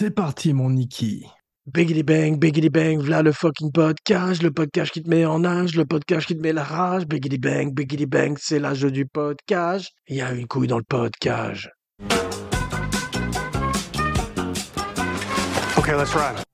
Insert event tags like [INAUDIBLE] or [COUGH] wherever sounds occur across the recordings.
C'est parti, mon Niki. Biggity bang, biggity bang, v'là le fucking podcast, le podcast qui te met en âge, le podcast qui te met la rage. Biggity bang, biggity bang, c'est l'âge du podcast. Il y a une couille dans le podcast. Okay, let's ride.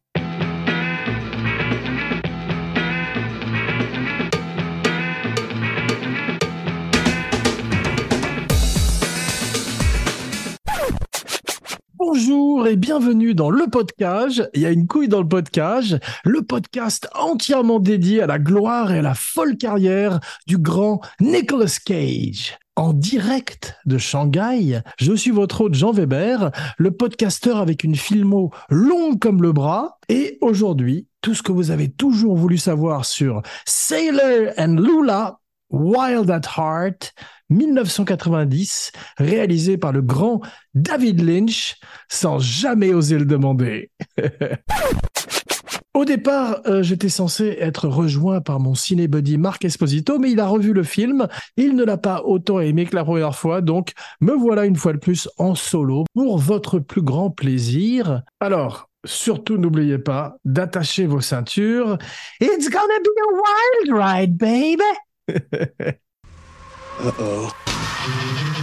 Bonjour et bienvenue dans le podcast. Il y a une couille dans le podcast, le podcast entièrement dédié à la gloire et à la folle carrière du grand Nicolas Cage. En direct de Shanghai, je suis votre hôte Jean Weber, le podcasteur avec une filmo longue comme le bras. Et aujourd'hui, tout ce que vous avez toujours voulu savoir sur Sailor and Lula, Wild at Heart, 1990, réalisé par le grand David Lynch, sans jamais oser le demander. [LAUGHS] Au départ, euh, j'étais censé être rejoint par mon cinébuddy Marc Esposito, mais il a revu le film. Il ne l'a pas autant aimé que la première fois, donc me voilà une fois de plus en solo pour votre plus grand plaisir. Alors, surtout n'oubliez pas d'attacher vos ceintures. It's gonna be a wild ride, baby! [LAUGHS] Uh oh.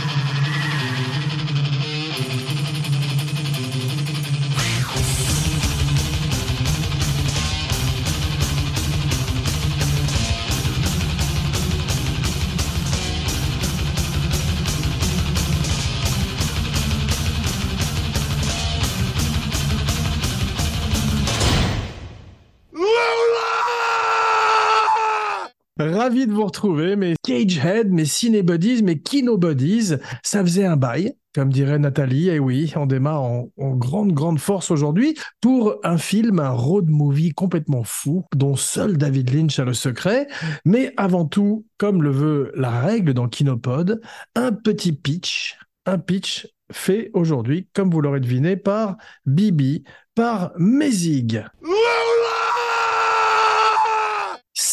Ravi de vous retrouver, mes Cagehead, mes Cinebuddies, mes Kinobuddies. Ça faisait un bail, comme dirait Nathalie. Et oui, on démarre en, en grande, grande force aujourd'hui pour un film, un road movie complètement fou, dont seul David Lynch a le secret. Mais avant tout, comme le veut la règle dans Kinopod, un petit pitch, un pitch fait aujourd'hui, comme vous l'aurez deviné, par Bibi, par Mézig.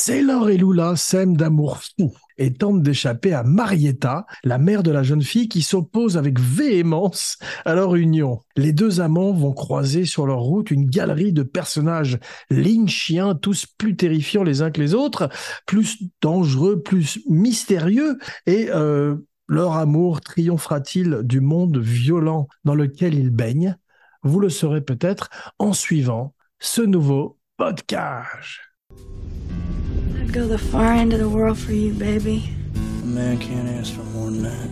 Sailor et Lula s'aiment d'amour fou et tentent d'échapper à Marietta, la mère de la jeune fille qui s'oppose avec véhémence à leur union. Les deux amants vont croiser sur leur route une galerie de personnages lynchiens, tous plus terrifiants les uns que les autres, plus dangereux, plus mystérieux, et euh, leur amour triomphera-t-il du monde violent dans lequel ils baignent? Vous le saurez peut-être en suivant ce nouveau podcast. I'd go the far end of the world for you, baby. A man can't ask for more than that.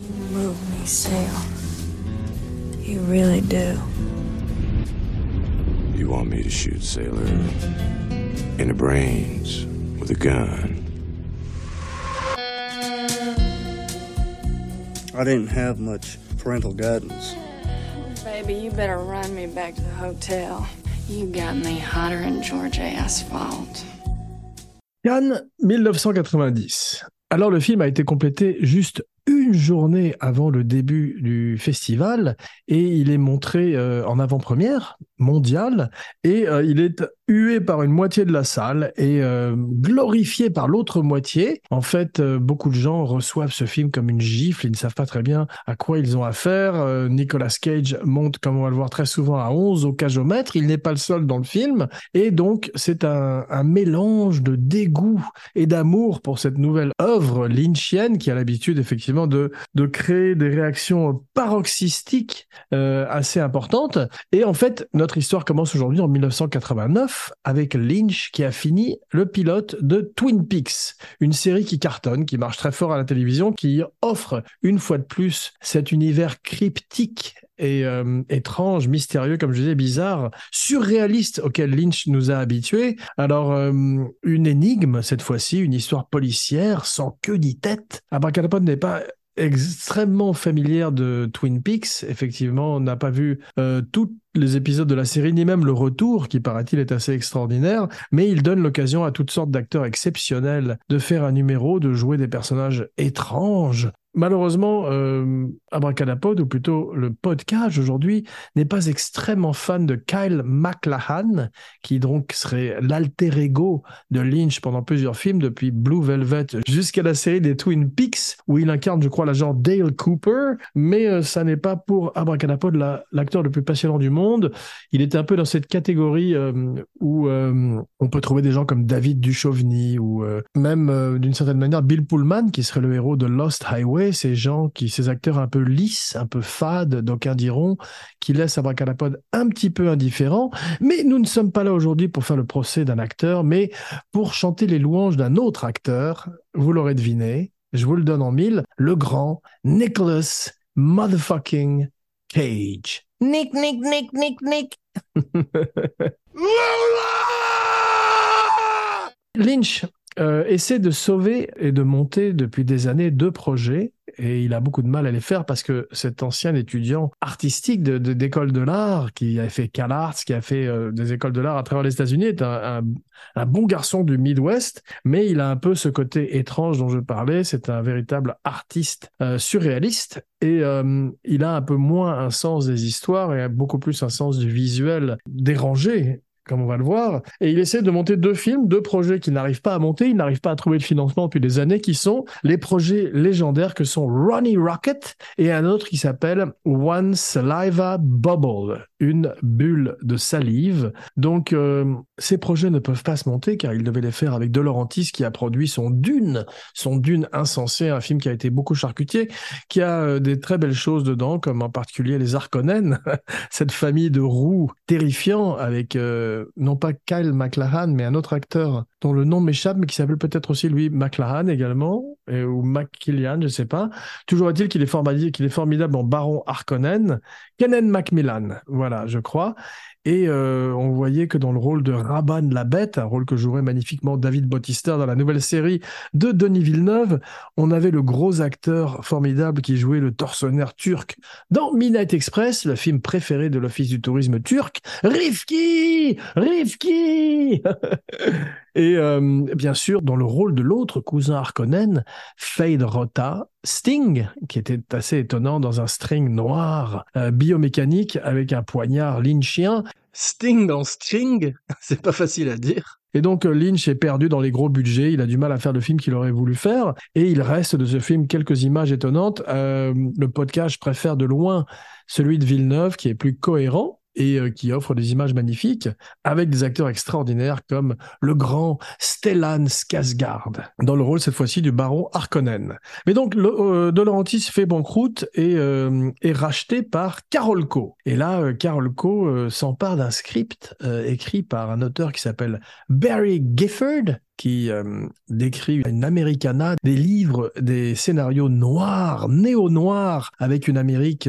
You move me, Sail. You really do. You want me to shoot Sailor in the brains with a gun? I didn't have much parental guidance. Baby, you better run me back to the hotel. You got me hotter than Georgia asphalt. Cannes 1990. Alors le film a été complété juste une journée avant le début du festival et il est montré euh, en avant-première mondiale et euh, il est hué par une moitié de la salle et euh, glorifié par l'autre moitié. En fait, euh, beaucoup de gens reçoivent ce film comme une gifle, ils ne savent pas très bien à quoi ils ont affaire. Euh, Nicolas Cage monte, comme on va le voir très souvent, à 11 au cajomètre, il n'est pas le seul dans le film et donc c'est un, mélange de dégoût et d'amour pour cette nouvelle œuvre lynchienne qui a l'habitude effectivement de, créer des réactions paroxystiques assez importantes. Et en fait, notre histoire commence aujourd'hui en 1989 avec Lynch qui a fini le pilote de Twin Peaks, une série qui cartonne, qui marche très fort à la télévision, qui offre une fois de plus cet univers cryptique et euh, étrange, mystérieux, comme je disais, bizarre, surréaliste auquel Lynch nous a habitués. Alors, euh, une énigme cette fois-ci, une histoire policière sans queue ni tête. Abracadapod n'est pas extrêmement familière de Twin Peaks. Effectivement, on n'a pas vu euh, tous les épisodes de la série, ni même le retour, qui paraît-il est assez extraordinaire, mais il donne l'occasion à toutes sortes d'acteurs exceptionnels de faire un numéro, de jouer des personnages étranges, malheureusement, euh, Abracadapod, ou plutôt le podcast aujourd'hui, n'est pas extrêmement fan de Kyle MacLachlan, qui donc serait l'alter ego de Lynch pendant plusieurs films, depuis Blue Velvet jusqu'à la série des Twin Peaks, où il incarne, je crois, l'agent Dale Cooper. Mais euh, ça n'est pas pour Abracadapod l'acteur le plus passionnant du monde. Il est un peu dans cette catégorie euh, où euh, on peut trouver des gens comme David Duchovny ou même d'une certaine manière Bill Pullman, qui serait le héros de Lost Highway. Ces gens qui, ces acteurs un peu lisses, un peu fades, d'aucuns diront, qui laissent Abracadapod un petit peu indifférent. Mais nous ne sommes pas là aujourd'hui pour faire le procès d'un acteur, mais pour chanter les louanges d'un autre acteur. Vous l'aurez deviné, je vous le donne en mille, le grand Nicholas Motherfucking Cage. Nick, Nick, Nick, Nick, Nick. [LAUGHS] Lynch euh, essaie de sauver et de monter depuis des années deux projets et il a beaucoup de mal à les faire parce que cet ancien étudiant artistique d'école de, l'art qui a fait CalArts, qui a fait euh, des écoles de l'art à travers les États-Unis est un, bon garçon du Midwest, mais il a un peu ce côté étrange dont je parlais. C'est un véritable artiste euh, surréaliste et il a un peu moins un sens des histoires et beaucoup plus un sens du visuel dérangé comme on va le voir. Et il essaie de monter deux films, deux projets qu'il n'arrive pas à monter, il n'arrive pas à trouver le financement depuis des années, qui sont les projets légendaires que sont Ronnie Rocket et un autre qui s'appelle One Saliva Bubble, une bulle de salive. Donc euh, ces projets ne peuvent pas se monter car il devait les faire avec De qui a produit son Dune, son Dune insensé, un film qui a été beaucoup charcutier, qui a euh, des très belles choses dedans, comme en particulier les Harkonnen, [LAUGHS] cette famille de roues terrifiants avec euh, euh, non pas Kyle MacLachlan, mais un autre acteur dont le nom m'échappe, mais qui s'appelle peut-être aussi lui MacLachlan également, ou MacKillian, je ne sais pas. Toujours est-il qu'il est, formidable, qu'il est formidable en Baron Harkonnen, Kennen Macmillan, voilà, je crois. Et euh, on voyait que dans le rôle de Raban la Bête, un rôle que jouerait magnifiquement David Bautista dans la nouvelle série de Denis Villeneuve, on avait le gros acteur formidable qui jouait le tortionnaire turc dans Midnight Express, le film préféré de l'Office du tourisme turc, Rifki! Rifki [LAUGHS] Et euh, bien sûr, dans le rôle de l'autre cousin Harkonnen, Fade Rota, Sting, qui était assez étonnant dans un string noir euh, biomécanique avec un poignard lynchien. Sting dans Sting, [LAUGHS] c'est pas facile à dire. Et donc euh, Lynch est perdu dans les gros budgets, il a du mal à faire le film qu'il aurait voulu faire, et il reste de ce film quelques images étonnantes. le podcast préfère de loin celui de Villeneuve, qui est plus cohérent, et euh, qui offre des images magnifiques avec des acteurs extraordinaires comme le grand Stellan Skarsgård dans le rôle cette fois-ci du baron Harkonnen. Mais donc le, euh, fait banqueroute et euh, est racheté par Carolco. Et là, Carolco s'empare d'un script écrit par un auteur qui s'appelle Barry Gifford qui décrit une Americana, des livres, des scénarios noirs, néo-noirs, avec une Amérique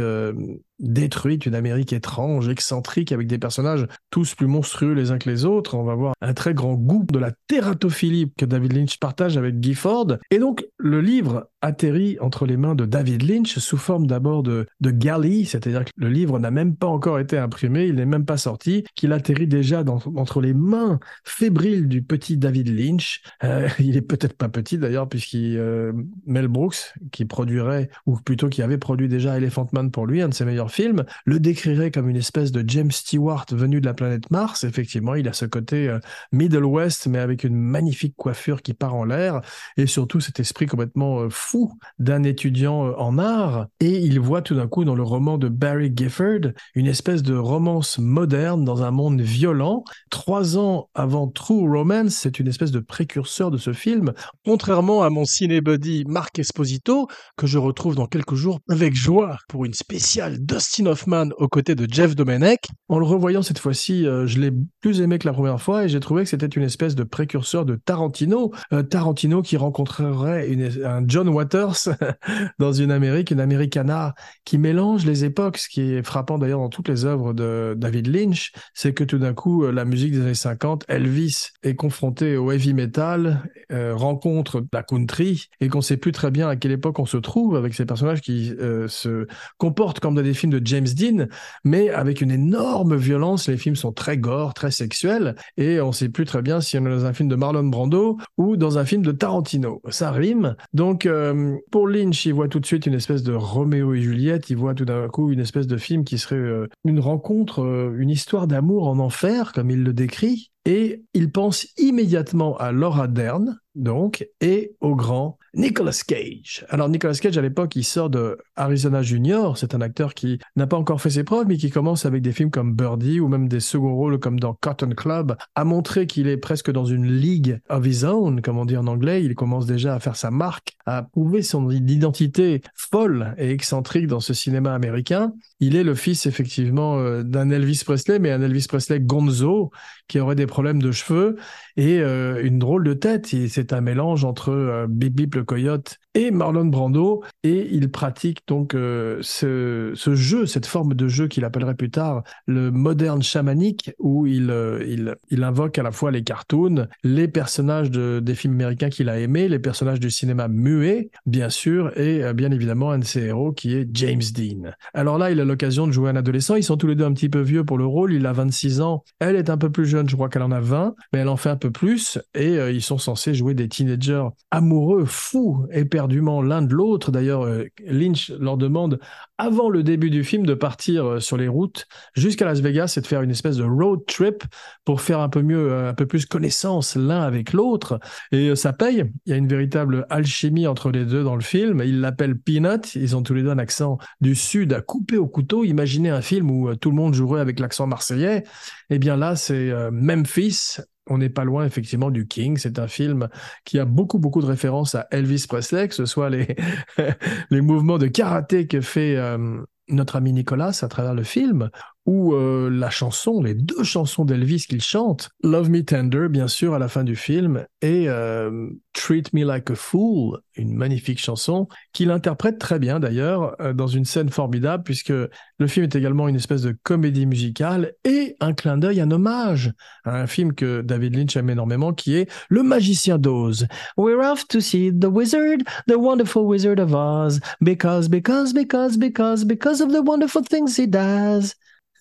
détruite, une Amérique étrange, excentrique, avec des personnages tous plus monstrueux les uns que les autres. On va voir un très grand goût de la tératophilie que David Lynch partage avec Gifford. Et donc, le livre atterrit entre les mains de David Lynch sous forme d'abord de, de galley, c'est-à-dire que le livre n'a même pas encore été imprimé, il n'est même pas sorti, qu'il atterrit déjà dans, entre les mains fébriles du petit David Lynch. Euh, [LAUGHS] il est peut-être pas petit d'ailleurs, puisqu'il euh, Mel Brooks, qui produirait, ou plutôt qui avait produit déjà Elephant Man pour lui, un de ses meilleurs film, le décrirait comme une espèce de James Stewart venu de la planète Mars. Effectivement, il a ce côté euh, Middle West, mais avec une magnifique coiffure qui part en l'air, et surtout cet esprit complètement euh, d'un étudiant euh, en art. Et il voit tout d'un coup dans le roman de Barry Gifford une espèce de romance moderne dans un monde violent. Trois ans avant True Romance, c'est une espèce de précurseur de ce film, contrairement à mon cinébuddy Marc Esposito, que je retrouve dans quelques jours avec joie pour une spéciale Dustin Hoffman aux côtés de Jeff Domenech. En le revoyant cette fois-ci, euh, je l'ai plus aimé que la première fois et j'ai trouvé que c'était une espèce de précurseur de Tarantino. Euh, Tarantino qui rencontrerait un John [LAUGHS] Dans une Amérique, une Americana qui mélange les époques. Ce qui est frappant d'ailleurs dans toutes les œuvres de David Lynch, c'est que tout d'un coup, euh, la musique des années 50, Elvis est confronté au heavy metal, rencontre la country et qu'on sait plus très bien à quelle époque on se trouve avec ces personnages qui se comportent comme des films de James Dean, mais avec une énorme violence. Les films sont très gore, très sexuels, et on sait plus très bien si on est dans un film de Marlon Brando ou dans un film de Tarantino. Ça rime. Donc, euh, euh, pour Lynch, il voit tout de suite une espèce de Roméo et Juliette. Il voit tout d'un coup une espèce de film qui serait euh, une rencontre, euh, une histoire d'amour en enfer, comme il le décrit. Et il pense immédiatement à Laura Dern, donc, et au grand Nicolas Cage. Alors Nicolas Cage, à l'époque, il sort de Arizona Junior. C'est un acteur qui n'a pas encore fait ses preuves, mais qui commence avec des films comme Birdie ou même des seconds rôles comme dans Cotton Club, à montrer qu'il est presque dans une league of his own, comme on dit en anglais. Il commence déjà à faire sa marque, à prouver son identité folle et excentrique dans ce cinéma américain. Il est le fils, effectivement, euh, d'un Elvis Presley, mais un Elvis Presley gonzo, qui aurait des problèmes de cheveux et euh, une drôle de tête. C'est un mélange entre euh, Bip Bip le coyote et Marlon Brando, et il pratique donc euh, ce, jeu, cette forme de jeu qu'il appellerait plus tard le moderne chamanique, où il, euh, il, il, invoque à la fois les cartoons, les personnages de, des films américains qu'il a aimés, les personnages du cinéma muet, bien sûr, et euh, bien évidemment un de ses héros qui est James Dean. Alors là, il a l'occasion de jouer un adolescent, ils sont tous les deux un petit peu vieux pour le rôle, il a 26 ans, elle est un peu plus jeune, je crois qu'elle en a 20, mais elle en fait un peu plus, et ils sont censés jouer des teenagers amoureux, fous, l'un de l'autre. D'ailleurs, euh, Lynch leur demande, avant le début du film, de partir euh, sur les routes jusqu'à Las Vegas et de faire une espèce de road trip pour faire un peu mieux, euh, un peu plus connaissance l'un avec l'autre. Et ça paye. Il y a une véritable alchimie entre les deux dans le film. Ils l'appellent Peanut. Ils ont tous les deux un accent du sud à couper au couteau. Imaginez un film où tout le monde jouerait avec l'accent marseillais. Eh bien là, c'est Memphis on n'est pas loin effectivement du King. C'est un film qui a beaucoup beaucoup de références à Elvis Presley, que ce soit les [LAUGHS] les mouvements de karaté que fait euh, notre ami Nicolas à travers le film, ou euh, la chanson, les deux chansons d'Elvis qu'il chante, Love Me Tender, bien sûr, à la fin du film, et euh, Treat Me Like a Fool, une magnifique chanson, qu'il interprète très bien d'ailleurs, euh, dans une scène formidable, puisque le film est également une espèce de comédie musicale et un clin d'œil, un hommage à un film que David Lynch aime énormément, qui est Le Magicien d'Oz. We're off to see the wizard, the wonderful wizard of Oz, because, because, because, because, because of the wonderful things he does.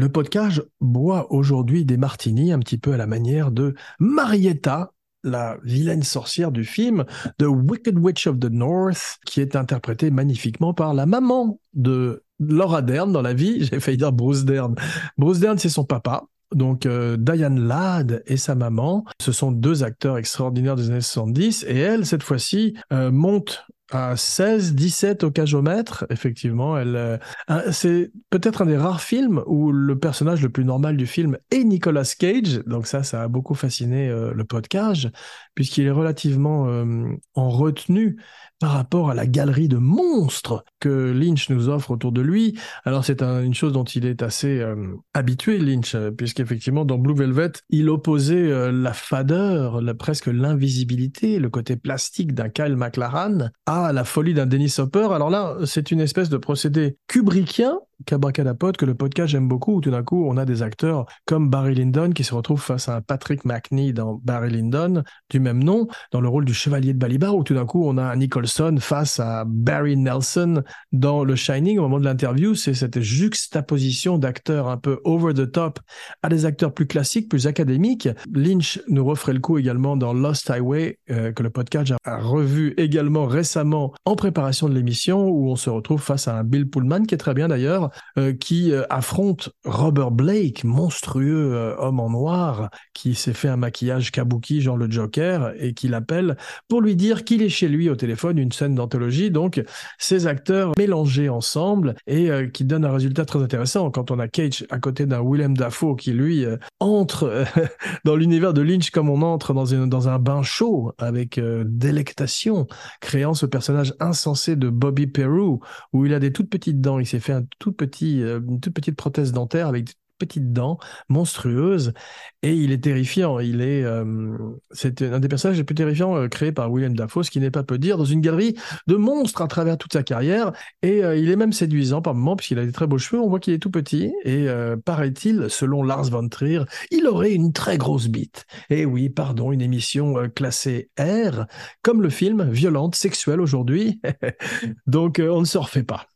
Le podcast boit aujourd'hui des martinis un petit peu à la manière de Marietta, la vilaine sorcière du film The Wicked Witch of the North, qui est interprétée magnifiquement par la maman de Laura Dern dans la vie. [LAUGHS] J'ai failli dire Bruce Dern. Bruce Dern, c'est son papa. Donc euh, Diane Ladd et sa maman, ce sont deux acteurs extraordinaires des années 70 et elle, cette fois-ci, euh, monte à 16, 17 au cajomètre, effectivement. Elle, euh, c'est peut-être un des rares films où le personnage le plus normal du film est Nicolas Cage. Donc ça, ça a beaucoup fasciné euh, le podcast, puisqu'il est relativement euh, en retenue par rapport à la galerie de monstres que Lynch nous offre autour de lui. Alors c'est un- une chose dont il est assez euh, habitué, Lynch, euh, puisqu'effectivement dans Blue Velvet, il opposait euh, la fadeur, presque l'invisibilité, le côté plastique d'un Kyle MacLachlan à la folie d'un Dennis Hopper. Alors là, c'est une espèce de procédé kubrickien qu'abracadapote, que le podcast j'aime beaucoup, où tout d'un coup on a des acteurs comme Barry Lyndon qui se retrouvent face à un Patrick McNee dans Barry Lyndon, du même nom, dans le rôle du chevalier de Balibar, où tout d'un coup on a Nicholson face à Barry Nelson dans Le Shining. Au moment de l'interview, c'est cette juxtaposition d'acteurs un peu over the top à des acteurs plus classiques, plus académiques. Lynch nous referait le coup également dans Lost Highway, euh, que le podcast a revu également récemment en préparation de l'émission, où on se retrouve face à un Bill Pullman, qui est très bien d'ailleurs, Euh, qui euh, affronte Robert Blake, monstrueux euh, homme en noir, qui s'est fait un maquillage kabuki, genre le Joker, et qui l'appelle pour lui dire qu'il est chez lui au téléphone, une scène d'anthologie. Donc, ces acteurs mélangés ensemble et qui donnent un résultat très intéressant quand on a Cage à côté d'un Willem Dafoe qui, lui, entre [LAUGHS] dans l'univers de Lynch comme on entre dans, dans un bain chaud avec délectation, créant ce personnage insensé de Bobby Peru, où il a des toutes petites dents. Il s'est fait un tout euh, une toute petite prothèse dentaire avec des petites dents monstrueuses et il est terrifiant. Il est, euh, c'est un des personnages les plus terrifiants euh, créés par William Dafoe, ce qui n'est pas peu dire, dans une galerie de monstres à travers toute sa carrière. Et il est même séduisant par moments puisqu'il a des très beaux cheveux. On voit qu'il est tout petit et paraît-il, selon Lars von Trier, il aurait une très grosse bite. Et oui, pardon, une émission classée R, comme le film, violente, sexuelle aujourd'hui. [LAUGHS] Donc on ne se refait pas.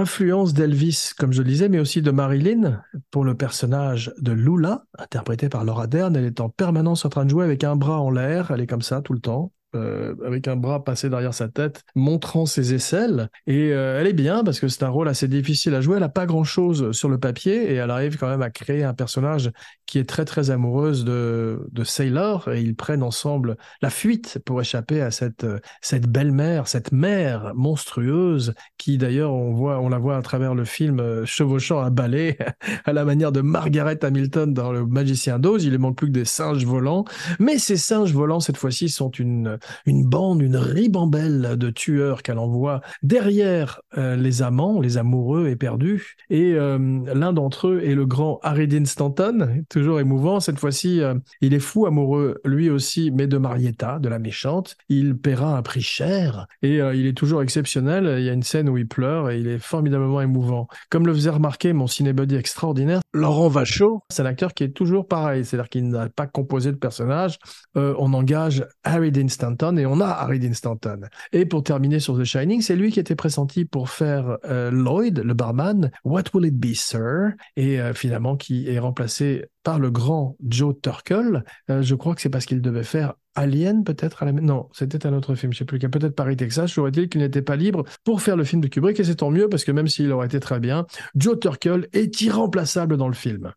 Influence d'Elvis, comme je le disais, mais aussi de Marilyn pour le personnage de Lula, interprété par Laura Dern. Elle est en permanence en train de jouer avec un bras en l'air. Elle est comme ça tout le temps. Euh, avec un bras passé derrière sa tête, montrant ses aisselles. Et euh, elle est bien parce que c'est un rôle assez difficile à jouer. Elle n'a pas grand-chose sur le papier et elle arrive quand même à créer un personnage qui est très très amoureuse de, de Sailor et ils prennent ensemble la fuite pour échapper à cette, euh, cette belle-mère, cette mère monstrueuse qui d'ailleurs on on la voit à travers le film chevauchant un balai [LAUGHS] à la manière de Margaret Hamilton dans Le Magicien d'Oz. Il ne manque plus que des singes volants, mais ces singes volants cette fois-ci sont une une bande, une ribambelle de tueurs qu'elle envoie derrière euh, les amants, les amoureux éperdus. Et euh, l'un d'entre eux est le grand Harry Dean Stanton, toujours émouvant. Cette fois-ci, euh, il est fou amoureux lui aussi, mais de Marietta, de la méchante. Il paiera un prix cher et il est toujours exceptionnel. Il y a une scène où il pleure et il est formidablement émouvant. Comme le faisait remarquer mon cinébody extraordinaire, Laurent Vachaud, c'est un acteur qui est toujours pareil, c'est-à-dire qu'il n'a pas composé de personnage. On engage Harry Dean Stanton et on a Harry Dean Stanton. Et pour terminer sur The Shining, c'est lui qui était pressenti pour faire euh, Lloyd, le barman, What Will It Be, Sir? Et euh, finalement qui est remplacé par le grand Joe Turkel. Euh, je crois que c'est parce qu'il devait faire Alien peut-être à la non c'était un autre film je sais plus peut-être Paris Texas j'aurais dit qu'il n'était pas libre pour faire le film de Kubrick et c'est tant mieux parce que même s'il aurait été très bien Joe Turkel est irremplaçable dans le film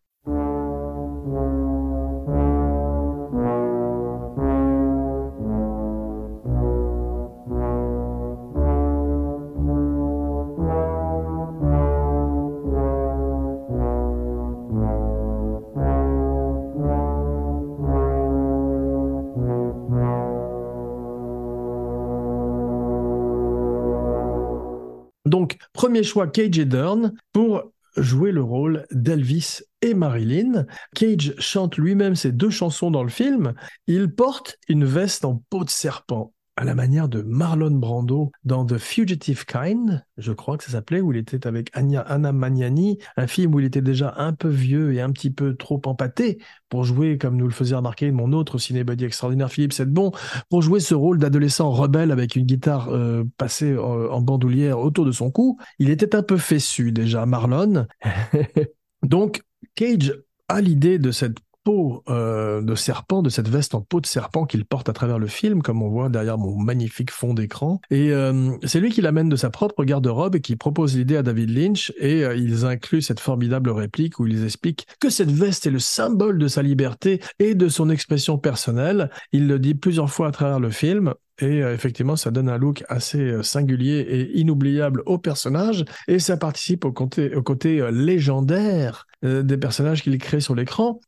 Donc, premier choix, Cage et Dern pour jouer le rôle d'Elvis et Marilyn. Cage chante lui-même ses deux chansons dans le film. Il porte une veste en peau de serpent à la manière de Marlon Brando dans The Fugitive Kind, je crois que ça s'appelait, où il était avec Anna Magnani, un film où il était déjà un peu vieux et un petit peu trop empâté pour jouer, comme nous le faisait remarquer mon autre cinébody extraordinaire, Philippe Sedbon, pour jouer ce rôle d'adolescent rebelle avec une guitare euh, passée euh, en bandoulière autour de son cou. Il était un peu fessu déjà, Marlon. [LAUGHS] Donc, Cage a l'idée de cette peau euh, de serpent, de cette veste en peau de serpent qu'il porte à travers le film, comme on voit derrière mon magnifique fond d'écran. Et euh, c'est lui qui l'amène de sa propre garde-robe et qui propose l'idée à David Lynch. Et euh, ils incluent cette formidable réplique où ils expliquent que cette veste est le symbole de sa liberté et de son expression personnelle. Il le dit plusieurs fois à travers le film. Et effectivement, ça donne un look assez singulier et inoubliable au personnage. Et ça participe au côté, légendaire des personnages qu'il crée sur l'écran.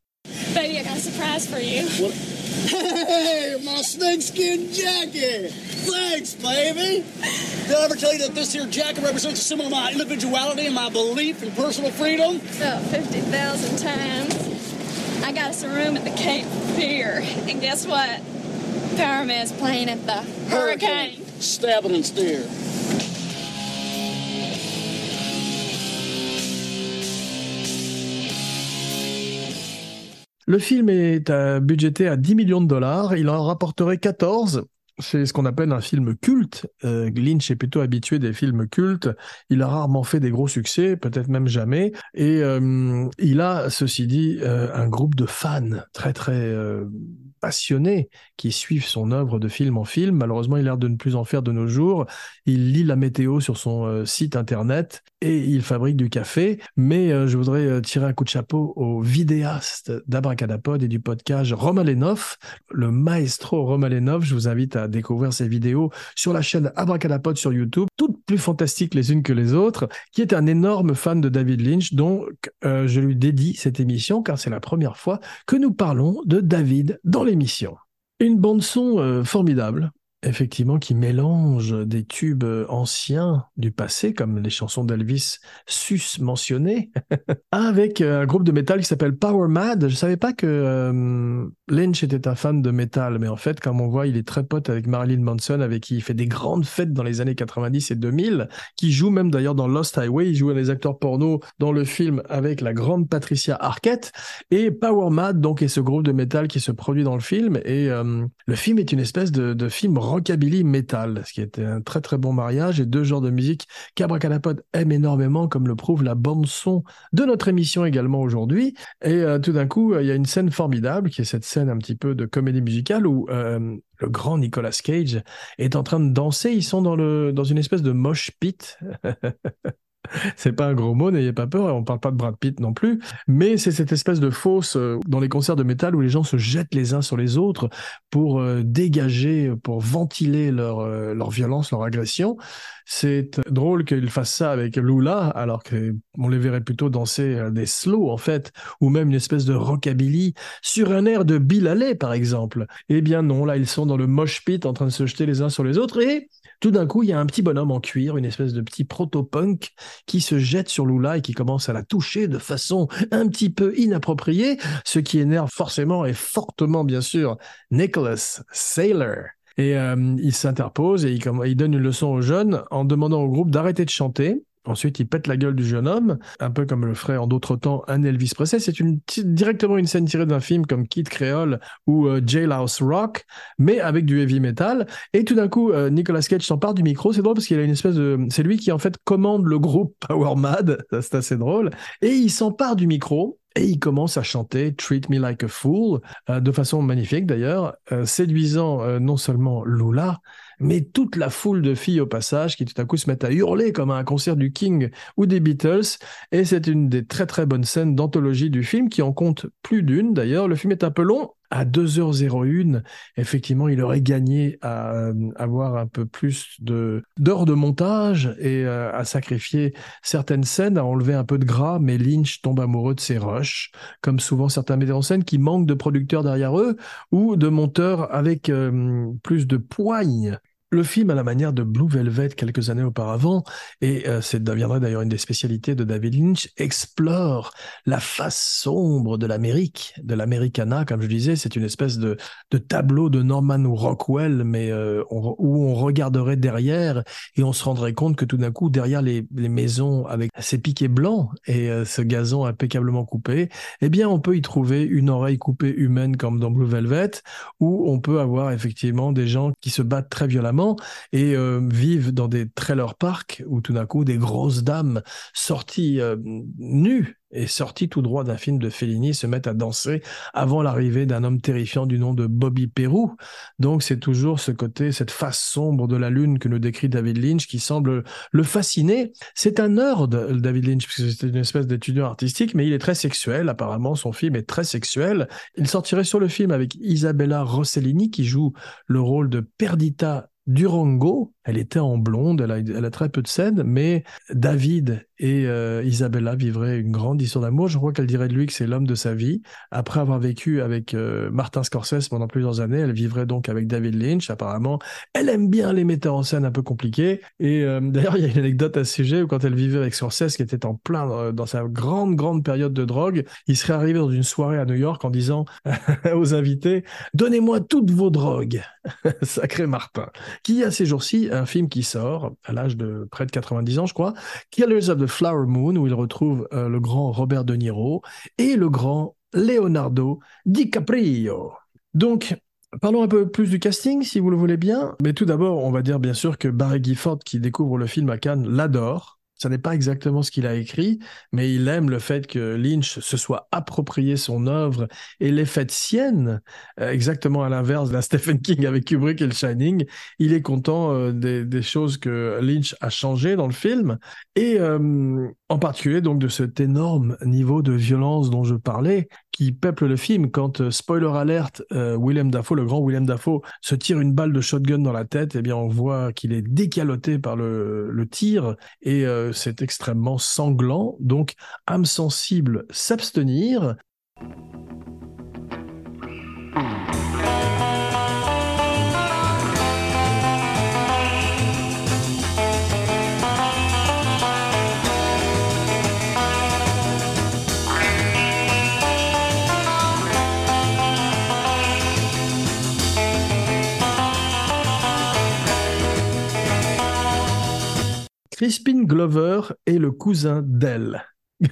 Baby, I got a surprise for you. What? Hey, my snakeskin jacket! Thanks, baby! Did I ever tell you that this here jacket represents a symbol of my individuality and my belief in personal freedom? About 50,000 times. I got us a room at the Cape Pier. And guess what? Power Man's playing at the Hurricane. Stabbing and steer. Le film est euh, budgété à 10 millions de dollars. Il en rapporterait 14 c'est ce qu'on appelle un film culte. Euh, Lynch est plutôt habitué des films cultes. Il a rarement fait des gros succès, peut-être même jamais. Et euh, il a, ceci dit, euh, un groupe de fans très très euh, passionnés qui suivent son œuvre de film en film. Malheureusement, il a l'air de ne plus en faire de nos jours. Il lit la météo sur son site internet et il fabrique du café. Mais je voudrais tirer un coup de chapeau au vidéaste d'Abracadapod et du podcast Romalenov, le maestro Romalenov. Je vous invite à découvrir ses vidéos sur la chaîne Abracadapod sur YouTube, toutes plus fantastiques les unes que les autres, qui est un énorme fan de David Lynch. Donc, euh, je lui dédie cette émission car c'est la première fois que nous parlons de David dans l'émission. Une bande son euh, formidable, effectivement, qui mélange des tubes euh, anciens du passé, comme les chansons d'Elvis sus mentionnées, [LAUGHS] avec euh, un groupe de métal qui s'appelle Power Mad. Je savais pas que euh, Lynch était un fan de métal, mais en fait, comme on voit, il est très pote avec Marilyn Manson, avec qui il fait des grandes fêtes dans les années 90 et 2000, qui joue même d'ailleurs dans Lost Highway. Il joue les acteurs porno dans le film avec la grande Patricia Arquette. Et Power Mad, donc, est ce groupe de métal qui se produit dans le film. Et le film est une espèce de, de film rockabilly metal, ce qui était un très très bon mariage et deux genres de musique qu'Abracadapod aime énormément, comme le prouve la bande son de notre émission également aujourd'hui. Et euh, tout d'un coup, euh, il y a une scène formidable qui est cette scène un petit peu de comédie musicale où euh, le grand Nicolas Cage est en train de danser. Ils sont dans le dans une espèce de mosh pit. [LAUGHS] [LAUGHS] C'est pas un gros mot, n'ayez pas peur, on parle pas de Brad Pitt non plus, mais c'est cette espèce de fosse euh, dans les concerts de métal où les gens se jettent les uns sur les autres pour euh, dégager, pour ventiler leur, euh, leur violence, leur agression. C'est drôle qu'ils fassent ça avec Lula, alors qu'on les verrait plutôt danser euh, des slow, en fait, ou même une espèce de rockabilly sur un air de Bill Haley, par exemple. Eh bien non, là, ils sont dans le mosh pit en train de se jeter les uns sur les autres et tout d'un coup, il y a un petit bonhomme en cuir, une espèce de petit proto-punk qui se jette sur Lula et qui commence à la toucher de façon un petit peu inappropriée, ce qui énerve forcément et fortement, bien sûr, Nicholas Saylor. Et euh, il s'interpose et il, donne une leçon aux jeunes en demandant au groupe d'arrêter de chanter. Ensuite, il pète la gueule du jeune homme, un peu comme le ferait en d'autres temps un Elvis Presley. C'est directement une scène tirée d'un film comme Kid Creole ou euh, Jailhouse Rock, mais avec du heavy metal. Et tout d'un coup, euh, Nicolas Cage s'empare du micro. C'est drôle parce qu'il a une espèce de... C'est lui qui, en fait, commande le groupe [LAUGHS] Power Mad. C'est assez drôle. Et il s'empare du micro. Et il commence à chanter Treat Me Like a Fool, euh, de façon magnifique d'ailleurs, euh, séduisant euh, non seulement Lula, mais toute la foule de filles au passage qui tout à coup se mettent à hurler comme à un concert du King ou des Beatles. Et c'est une des très très bonnes scènes d'anthologie du film qui en compte plus d'une d'ailleurs. Le film est un peu long. À 2h01, effectivement, il aurait gagné à euh, avoir un peu plus de d'heures de montage et euh, à sacrifier certaines scènes, à enlever un peu de gras, mais Lynch tombe amoureux de ses rushs, comme souvent certains metteurs en scène qui manquent de producteurs derrière eux ou de monteurs avec euh, plus de poigne. Le film, à la manière de Blue Velvet quelques années auparavant, et euh, c'est deviendrait d'ailleurs une des spécialités de David Lynch, explore la face sombre de l'Amérique, de l'Americana, comme je disais, c'est une espèce de, tableau de Norman Rockwell, mais euh, où on regarderait derrière et on se rendrait compte que tout d'un coup, derrière les, les maisons avec ces piquets blancs et euh, ce gazon impeccablement coupé, eh bien, on peut y trouver une oreille coupée humaine comme dans Blue Velvet, où on peut avoir effectivement des gens qui se battent très violemment et euh, vivent dans des trailer parks où tout d'un coup des grosses dames sorties euh, nues et sorties tout droit d'un film de Fellini se mettent à danser avant l'arrivée d'un homme terrifiant du nom de Bobby Perrou. Donc c'est toujours ce côté, cette face sombre de la lune que nous décrit David Lynch qui semble le fasciner. C'est un nerd, David Lynch, puisque c'est une espèce d'étudiant artistique, mais il est très sexuel. Apparemment, son film est très sexuel. Il sortirait sur le film avec Isabella Rossellini qui joue le rôle de Perdita Durango. Elle était en blonde, elle a, très peu de scènes, mais David et euh, Isabella vivraient une grande histoire d'amour. Je crois qu'elle dirait de lui que c'est l'homme de sa vie. Après avoir vécu avec euh, Martin Scorsese pendant plusieurs années, elle vivrait donc avec David Lynch. Apparemment, elle aime bien les metteurs en scène un peu compliqués. Et euh, [LAUGHS] d'ailleurs, il y a une anecdote à ce sujet où quand elle vivait avec Scorsese, qui était en plein dans sa grande, grande période de drogue, il serait arrivé dans une soirée à New York en disant [LAUGHS] aux invités, donnez-moi toutes vos drogues. [LAUGHS] Sacré Martin. Qui a ces jours-ci un film qui sort à l'âge de près de 90 ans, je crois, Killers of the Flower Moon, où il retrouve euh, le grand Robert De Niro et le grand Leonardo DiCaprio. Donc, Parlons un peu plus du casting, si vous le voulez bien. Mais tout d'abord, on va dire bien sûr que Barry Gifford, qui découvre le film à Cannes, l'adore. Ce n'est pas exactement ce qu'il a écrit, mais il aime le fait que Lynch se soit approprié son œuvre et l'ait faite sienne, euh, exactement à l'inverse d'un [LAUGHS] Stephen King avec Kubrick et le Shining. Il est content euh, des, choses que Lynch a changé dans le film, et euh, en particulier donc de cet énorme niveau de violence dont je parlais, qui peuple le film quand, euh, spoiler alert, euh, William Dafoe, le grand William Dafoe, se tire une balle de shotgun dans la tête, eh bien on voit qu'il est décaloté par le, le tir et euh, c'est extrêmement sanglant. Donc, âme sensible, s'abstenir. Crispin Glover est le cousin d'elle. [LAUGHS]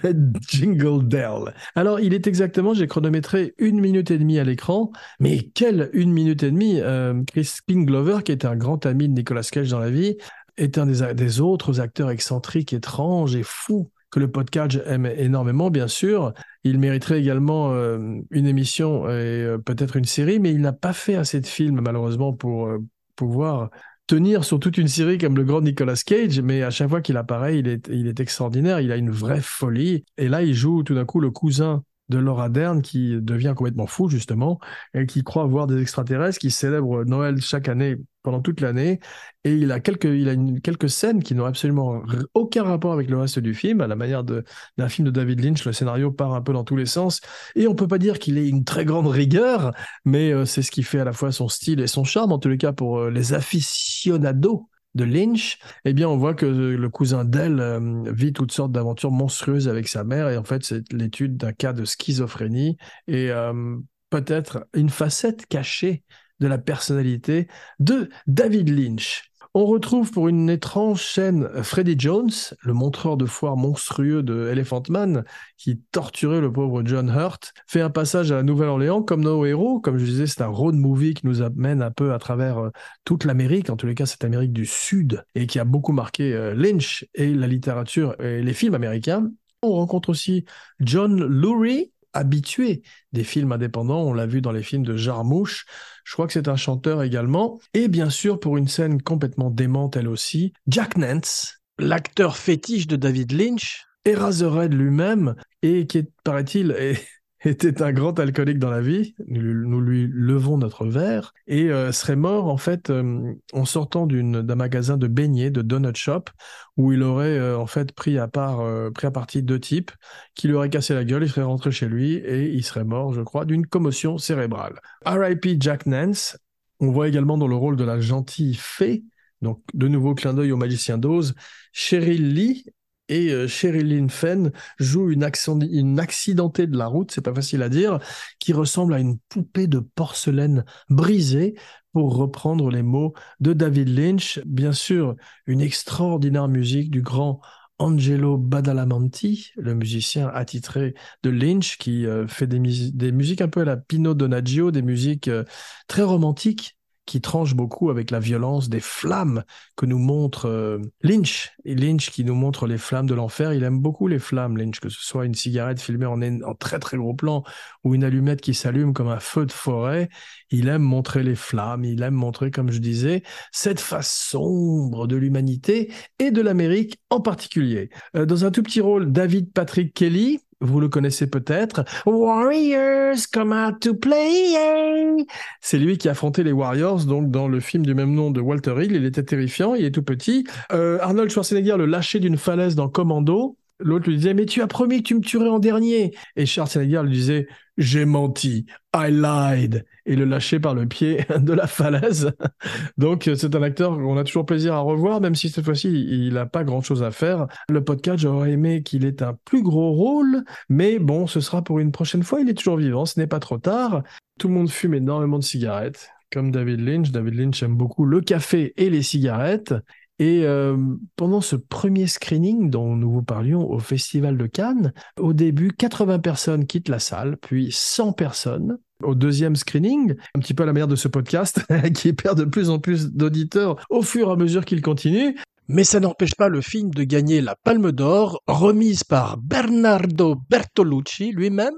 Jingle Dell. Alors, il est exactement, j'ai chronométré une minute et demie à l'écran, mais quelle une minute et demie euh, Crispin Glover, qui est un grand ami de Nicolas Cage dans la vie, est un des, autres acteurs excentriques, étranges et fous que le podcast aime énormément, bien sûr. Il mériterait également euh, une émission et euh, peut-être une série, mais il n'a pas fait assez de films, malheureusement, pour euh, pouvoir tenir sur toute une série comme le grand Nicolas Cage, mais à chaque fois qu'il apparaît, il est, il est extraordinaire, il a une vraie folie. Et là, il joue tout d'un coup le cousin de Laura Dern qui devient complètement fou justement et qui croit voir des extraterrestres qui célèbrent Noël chaque année pendant toute l'année. Et il a quelques il a quelques scènes qui n'ont absolument aucun rapport avec le reste du film à la manière d'un film de David Lynch le scénario part un peu dans tous les sens. Et on peut pas dire qu'il ait une très grande rigueur mais euh, c'est ce qui fait à la fois son style et son charme en tous les cas pour euh, les aficionados de Lynch, eh bien, on voit que le cousin d'elle euh, vit toutes sortes d'aventures monstrueuses avec sa mère, et en fait, c'est l'étude d'un cas de schizophrénie et euh, peut-être une facette cachée de la personnalité de David Lynch. On retrouve pour une étrange scène Freddie Jones, le montreur de foire monstrueux de Elephant Man, qui torturait le pauvre John Hurt, fait un passage à la Nouvelle-Orléans comme nos héros. Comme je disais, c'est un road movie qui nous amène un peu à travers euh, toute l'Amérique, en tous les cas cette Amérique du Sud, et qui a beaucoup marqué euh, Lynch et la littérature et les films américains. On rencontre aussi John Lurie, habitué des films indépendants. On l'a vu dans les films de Jarmouche. Je crois que c'est un chanteur également. Et bien sûr, pour une scène complètement démente, elle aussi, Jack Nance, l'acteur fétiche de David Lynch, Eraserhead lui-même, et qui, paraît-il, est était un grand alcoolique dans la vie, nous lui levons notre verre, et euh, serait mort en fait euh, en sortant d'un magasin de beignets, de donut shop, où il aurait euh, en fait pris à part, pris à partie deux types, qui lui auraient cassé la gueule, il serait rentré chez lui et il serait mort, je crois, d'une commotion cérébrale. R.I.P. Jack Nance, on voit également dans le rôle de la gentille fée, donc de nouveau clin d'œil au magicien d'Oz, Cheryl Lee, et euh, Sherilyn Fenn joue une, accidentée de la route, c'est pas facile à dire, qui ressemble à une poupée de porcelaine brisée, pour reprendre les mots de David Lynch. Bien sûr, une extraordinaire musique du grand Angelo Badalamenti, le musicien attitré de Lynch, qui euh, fait des, des, musiques un peu à la Pino Donaggio, des musiques euh, très romantiques, qui tranche beaucoup avec la violence des flammes que nous montre euh, Lynch. Lynch qui nous montre les flammes de l'enfer, il aime beaucoup les flammes, Lynch, que ce soit une cigarette filmée en, en très très gros plan ou une allumette qui s'allume comme un feu de forêt. Il aime montrer les flammes, il aime montrer, comme je disais, cette face sombre de l'humanité et de l'Amérique en particulier. Euh, dans un tout petit rôle, David Patrick Kelly, vous le connaissez peut-être. Warriors come out to play. C'est lui qui affrontait les Warriors, donc dans le film du même nom de Walter Hill. Il était terrifiant, il est tout petit. Euh, Arnold Schwarzenegger le lâchait d'une falaise dans Commando. L'autre lui disait, mais tu as promis que tu me tuerais en dernier. Et Schwarzenegger lui disait, j'ai menti, I lied, et le lâchait par le pied [LAUGHS] de la falaise. [LAUGHS] Donc c'est un acteur qu'on a toujours plaisir à revoir, même si cette fois-ci il n'a pas grand-chose à faire. Le podcast, j'aurais aimé qu'il ait un plus gros rôle, mais bon, ce sera pour une prochaine fois. Il est toujours vivant, ce n'est pas trop tard. Tout le monde fume énormément de cigarettes, comme David Lynch. David Lynch aime beaucoup le café et les cigarettes. Et euh, pendant ce premier screening dont nous vous parlions au Festival de Cannes, au début, 80 personnes quittent la salle, puis 100 personnes. Au deuxième screening, un petit peu à la manière de ce podcast, [LAUGHS] qui perd de plus en plus d'auditeurs au fur et à mesure qu'il continue. Mais ça n'empêche pas le film de gagner la Palme d'Or, remise par Bernardo Bertolucci lui-même.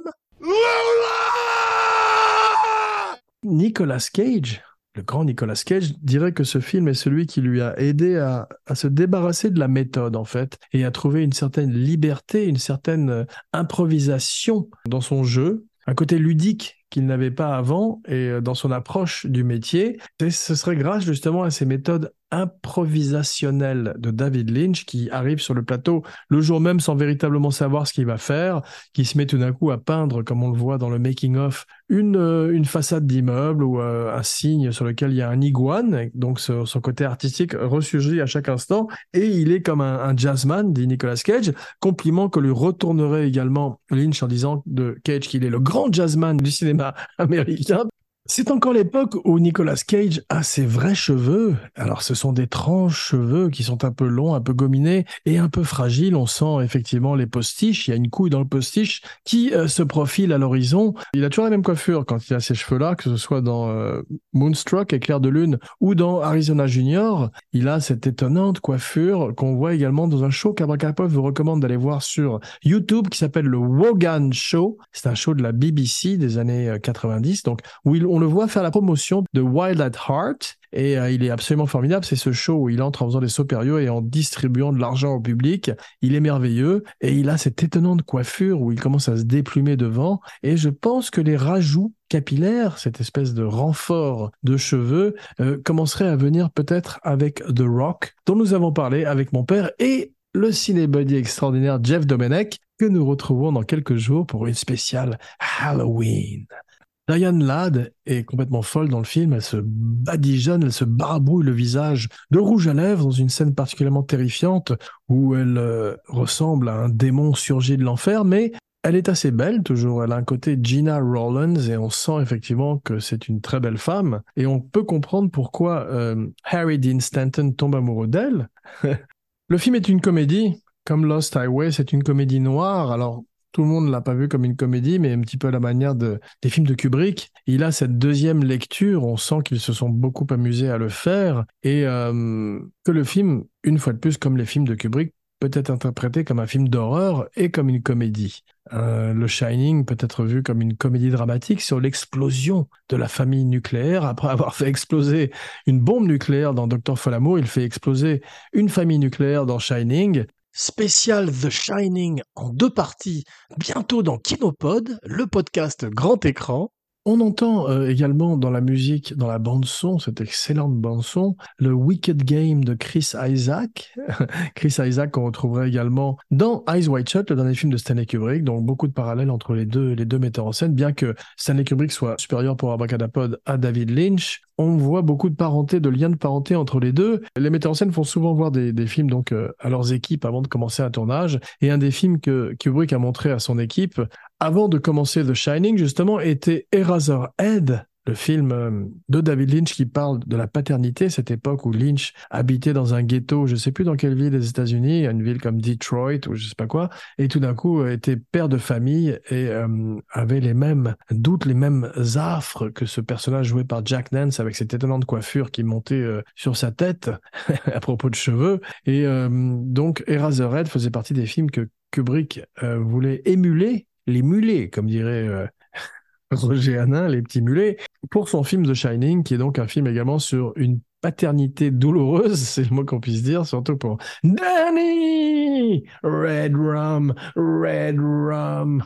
Nicolas Cage, le grand Nicolas Cage, dirait que ce film est celui qui lui a aidé à, se débarrasser de la méthode, en fait, et à trouver une certaine liberté, une certaine euh, improvisation dans son jeu, un côté ludique qu'il n'avait pas avant et euh, dans son approche du métier. Et ce serait grâce justement à ces méthodes improvisationnelles de David Lynch qui arrive sur le plateau le jour même sans véritablement savoir ce qu'il va faire, qui se met tout d'un coup à peindre, comme on le voit dans le making-of, une, euh, une façade d'immeuble ou euh, un signe sur lequel il y a un iguane, donc son côté artistique ressurgit à chaque instant, et il est comme un, un jazzman, dit Nicolas Cage, compliment que lui retournerait également Lynch en disant de Cage qu'il est le grand jazzman du cinéma américain. C'est encore l'époque où Nicolas Cage a ses vrais cheveux. Alors ce sont d'étranges cheveux qui sont un peu longs, un peu gominés et un peu fragiles. On sent effectivement les postiches. Il y a une couille dans le postiche qui euh, se profile à l'horizon. Il a toujours la même coiffure quand il a ces cheveux-là, que ce soit dans euh, Moonstruck, Éclair de Lune, ou dans Arizona Junior. Il a cette étonnante coiffure qu'on voit également dans un show qu'Abracapov vous recommande d'aller voir sur YouTube qui s'appelle le Wogan Show. C'est un show de la BBC des années euh, 90, donc où il- on le voit faire la promotion de Wild at Heart. Et euh, il est absolument formidable. C'est ce show où il entre en faisant des sopérieux et en distribuant de l'argent au public. Il est merveilleux et il a cette étonnante coiffure où il commence à se déplumer devant. Et je pense que les rajouts capillaires, cette espèce de renfort de cheveux, euh, commencerait à venir peut-être avec The Rock, dont nous avons parlé avec mon père et le cinébuddy extraordinaire Jeff Domenech, que nous retrouvons dans quelques jours pour une spéciale Halloween. Diane Ladd est complètement folle dans le film, elle se badigeonne, elle se barbouille le visage de rouge à lèvres dans une scène particulièrement terrifiante où elle euh, ressemble à un démon surgi de l'enfer, mais elle est assez belle toujours, elle a un côté Gina Rollins et on sent effectivement que c'est une très belle femme. Et on peut comprendre pourquoi euh, Harry Dean Stanton tombe amoureux d'elle. [LAUGHS] le film est une comédie, comme Lost Highway, c'est une comédie noire, alors tout le monde l'a pas vu comme une comédie, mais un petit peu à la manière de, des films de Kubrick. Il a cette deuxième lecture, on sent qu'ils se sont beaucoup amusés à le faire et euh, que le film, une fois de plus, comme les films de Kubrick, peut être interprété comme un film d'horreur et comme une comédie. Euh, le Shining peut être vu comme une comédie dramatique sur l'explosion de la famille nucléaire. Après avoir fait exploser une bombe nucléaire dans Docteur Folamour, il fait exploser une famille nucléaire dans Shining. Spécial The Shining en deux parties, bientôt dans Kinopod, le podcast grand écran. On entend euh, également dans la musique, dans la bande son, cette excellente bande son, le Wicked Game de Chris Isaac. [LAUGHS] Chris Isaac qu'on retrouverait également dans Eyes Wide Shut, le dernier film de Stanley Kubrick. Donc beaucoup de parallèles entre les deux, les deux metteurs en scène, bien que Stanley Kubrick soit supérieur pour Abracadapod à David Lynch. On voit beaucoup de parenté, de liens de parenté entre les deux. Les metteurs en scène font souvent voir des, des films donc euh, à leurs équipes avant de commencer un tournage. Et un des films que Kubrick a montré à son équipe avant de commencer The Shining, justement, était Eraserhead, le film euh, de David Lynch qui parle de la paternité, cette époque où Lynch habitait dans un ghetto, je sais plus dans quelle ville des États-Unis, une ville comme Detroit ou je sais pas quoi, et tout d'un coup euh, était père de famille et euh, avait les mêmes doutes, les mêmes affres que ce personnage joué par Jack Nance avec cette étonnante coiffure qui montait sur sa tête [LAUGHS] à propos de cheveux. Et donc Eraserhead faisait partie des films que Kubrick voulait émuler, les comme dirait Roger Hanin, les petits mulets, pour son film The Shining, qui est donc un film également sur une paternité douloureuse, [LAUGHS] c'est le mot qu'on puisse dire, surtout pour Danny Red Rum, Red [LAUGHS] Rum.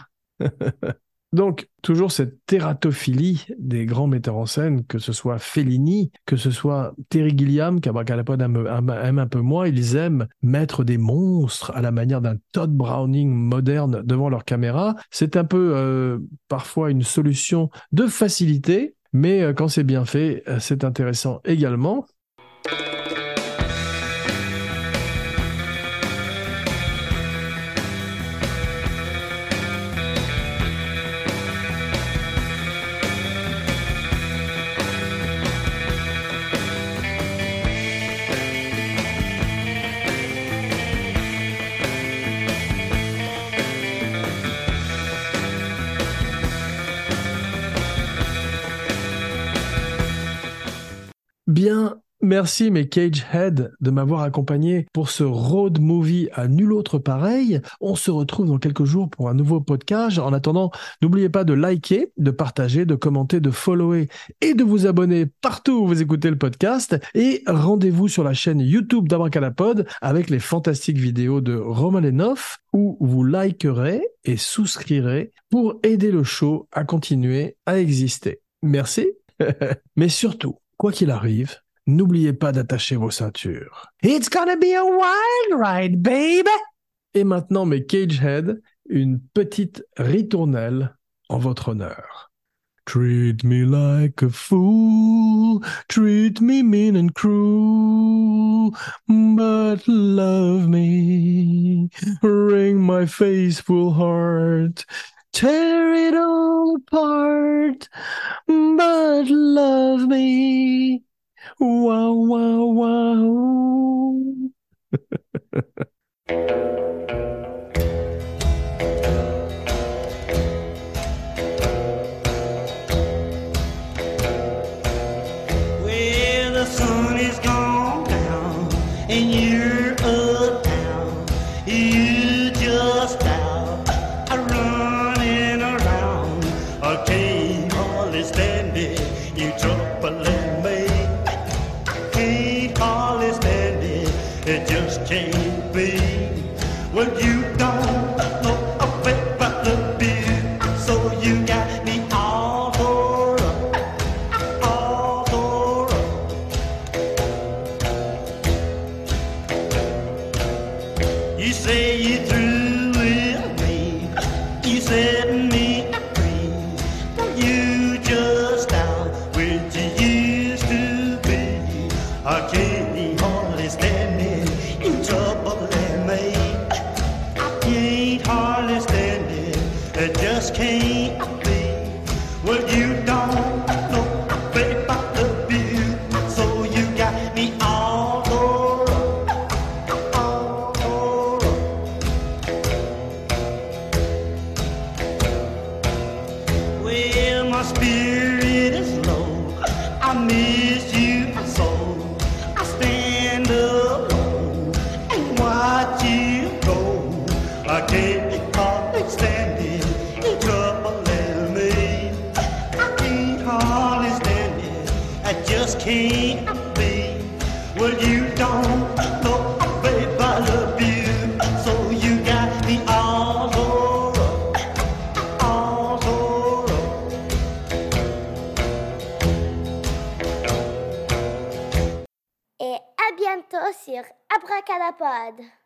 Donc, toujours cette tératophilie des grands metteurs en scène, que ce soit Fellini, que ce soit Terry Gilliam, qu'Abracadapod aime, aime- un peu moins, ils aiment mettre des monstres à la manière d'un Todd Browning moderne devant leur caméra. C'est un peu euh, parfois une solution de facilité, mais euh, quand c'est bien fait, euh, c'est intéressant également. Merci mes Cagehead de m'avoir accompagné pour ce road movie à nul autre pareil. On se retrouve dans quelques jours pour un nouveau podcast. En attendant, n'oubliez pas de liker, de partager, de commenter, de follower et de vous abonner partout où vous écoutez le podcast. Et rendez-vous sur la chaîne YouTube d'Abracadapod avec les fantastiques vidéos de Roman Lenoff où vous likerez et souscrirez pour aider le show à continuer à exister. Merci. [LAUGHS] Mais surtout, quoi qu'il arrive, n'oubliez pas d'attacher vos ceintures. It's gonna be a wild ride, baby! Et maintenant, mes Cagehead, une petite ritournelle en votre honneur. Treat me like a fool, treat me mean and cruel, but love me, wring my faithful heart, tear it all apart, but love me. Wow, wow, wow. [LAUGHS] it. Just can't Abracadapod.